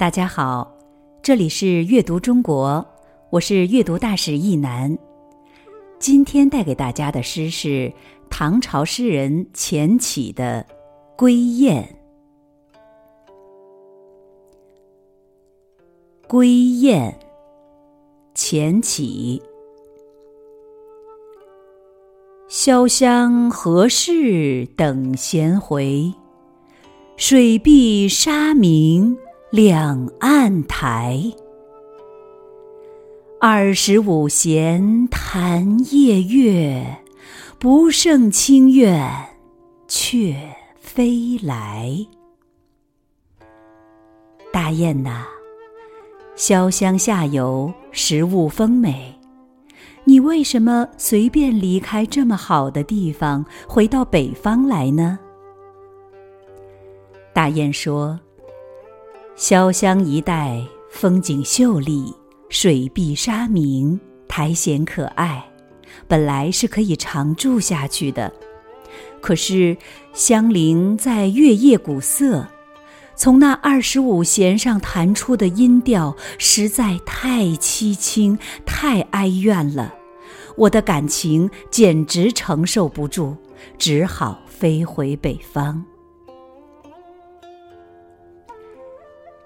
大家好，这里是阅读中国，我是阅读大使易楠。今天带给大家的诗是唐朝诗人钱起的《归雁》。《归雁》钱起。潇湘何事等闲回？水碧沙明两岸台。二十五弦弹夜月，不胜清怨却飞来。大雁呐，潇湘下游，食物丰美，你为什么随便离开这么好的地方，回到北方来呢？大雁说：“潇湘一带风景秀丽，水碧沙明，苔藓可爱，本来是可以常住下去的。可是香菱在月夜鼓瑟，从那二十五弦上弹出的音调实在太凄清、太哀怨了，我的感情简直承受不住，只好飞回北方。”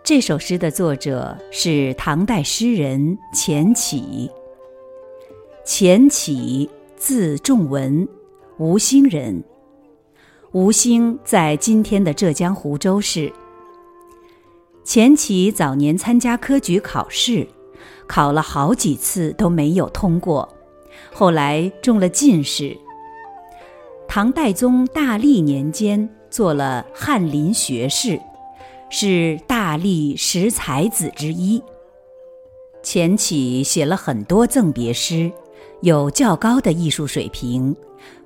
这首诗的作者是唐代诗人钱起。钱起，字仲文，吴兴人。吴兴在今天的浙江湖州市。钱起早年参加科举考试，考了好几次都没有通过，后来中了进士。唐代宗大历年间做了翰林学士。是大历十才子之一。钱起写了很多赠别诗，有较高的艺术水平，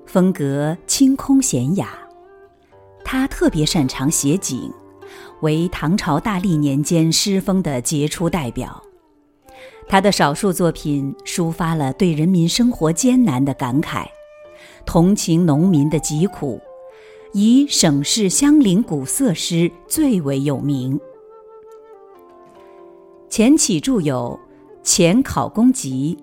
风格清空娴雅。他特别擅长写景，为唐朝大历年间诗风的杰出代表。他的少数作品抒发了对人民生活艰难的感慨，同情农民的疾苦。以省市乡邻古色诗最为有名。钱起著有《钱考公集》，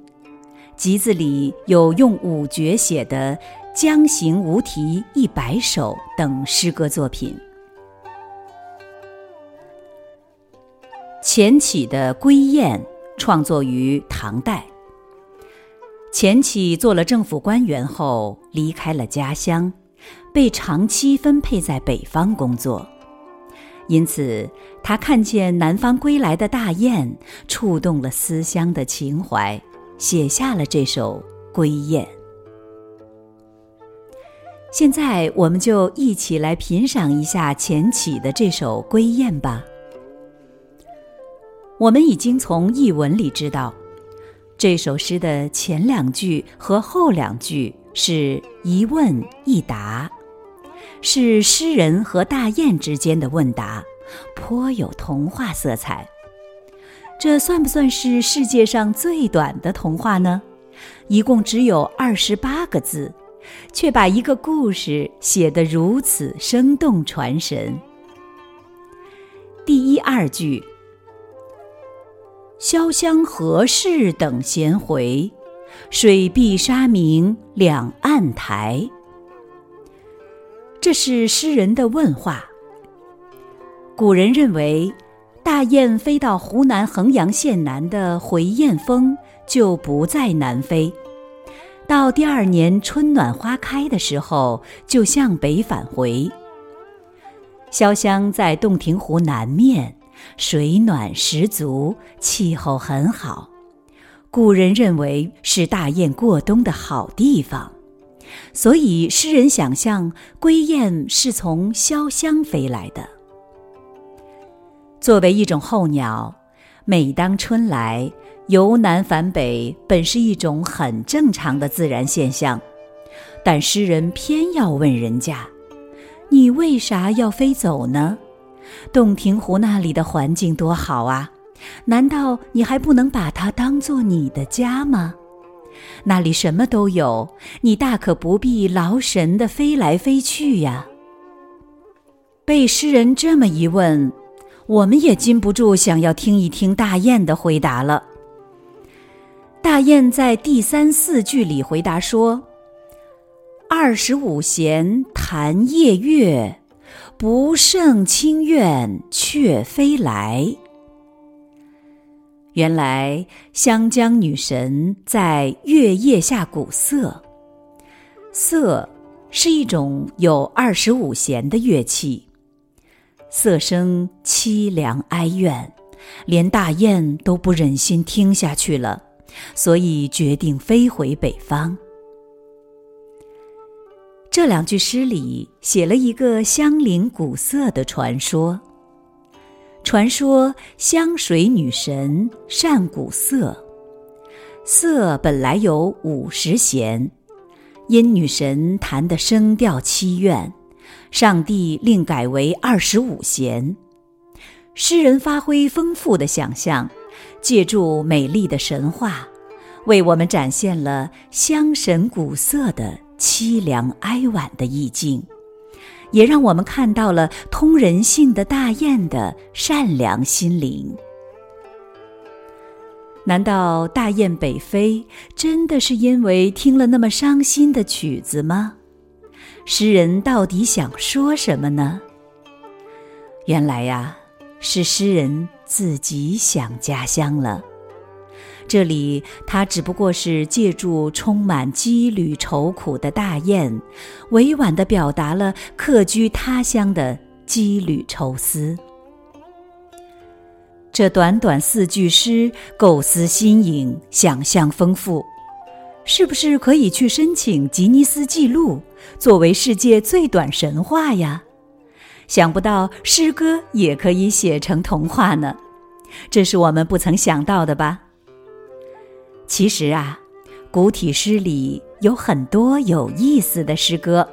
集子里有用五绝写的《江行无题一百首》等诗歌作品。钱起的《归雁》创作于唐代。钱起做了政府官员后，离开了家乡。被长期分配在北方工作，因此他看见南方归来的大雁，触动了思乡的情怀，写下了这首《归雁》。现在，我们就一起来品赏一下钱起的这首《归雁》吧。我们已经从译文里知道，这首诗的前两句和后两句是一问一答。是诗人和大雁之间的问答，颇有童话色彩。这算不算是世界上最短的童话呢？一共只有二十八个字，却把一个故事写得如此生动传神。第一二句：“潇湘何事等闲回，水碧沙明两岸台。”这是诗人的问话。古人认为，大雁飞到湖南衡阳县南的回雁峰，就不再南飞；到第二年春暖花开的时候，就向北返回。潇湘在洞庭湖南面，水暖十足，气候很好，古人认为是大雁过冬的好地方。所以，诗人想象归雁是从潇湘飞来的。作为一种候鸟，每当春来，由南返北本是一种很正常的自然现象。但诗人偏要问人家：“你为啥要飞走呢？洞庭湖那里的环境多好啊！难道你还不能把它当做你的家吗？”那里什么都有，你大可不必劳神的飞来飞去呀。被诗人这么一问，我们也禁不住想要听一听大雁的回答了。大雁在第三四句里回答说：“二十五弦弹夜月，不胜清怨却飞来。”原来湘江女神在月夜下鼓瑟，瑟是一种有二十五弦的乐器，瑟声凄凉哀怨，连大雁都不忍心听下去了。所以决定飞回北方。这两句诗里写了一个香菱鼓瑟的传说。传说香水女神善鼓瑟，瑟本来有五十弦，因女神弹的声调凄怨，上帝另改为二十五弦。诗人发挥丰富的想象。借助美丽的神话，为我们展现了香神鼓瑟的凄凉哀婉的意境，也让我们看到了通人性的大雁的善良心灵。难道大雁北飞真的是因为听了那么伤心的曲子吗？诗人到底想说什么呢？原来呀。是诗人自己想家乡了。这里他只不过是借助充满羁旅愁苦的大雁，委婉地表达了客居他乡的羁旅愁思。这短短四句诗，构思新颖，想象丰富，是不是可以去申请吉尼斯纪录，作为世界最短神话呀？想不到诗歌也可以写成童话呢，这是我们不曾想到的吧？其实啊，古体诗里有很多有意思的诗歌，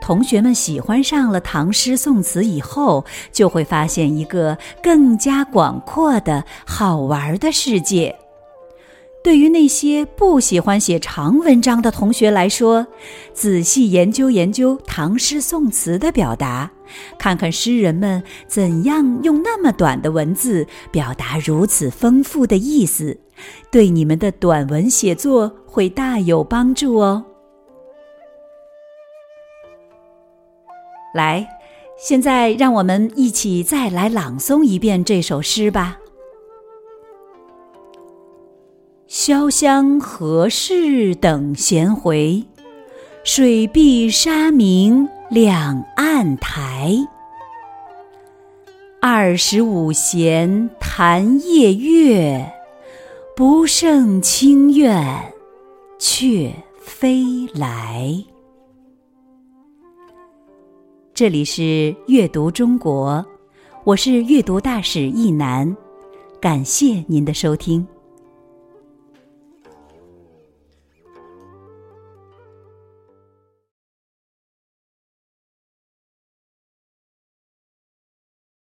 同学们喜欢上了唐诗宋词以后，就会发现一个更加广阔的好玩的世界。对于那些不喜欢写长文章的同学来说，仔细研究研究唐诗宋词的表达，看看诗人们怎样用那么短的文字表达如此丰富的意思，对你们的短文写作会大有帮助哦。来，现在让我们一起再来朗诵一遍这首诗吧。潇湘何事等闲回，水碧沙明两岸台。二十五弦弹夜月，不胜清怨却飞来。这里是阅读中国，我是阅读大使易楠，感谢您的收听。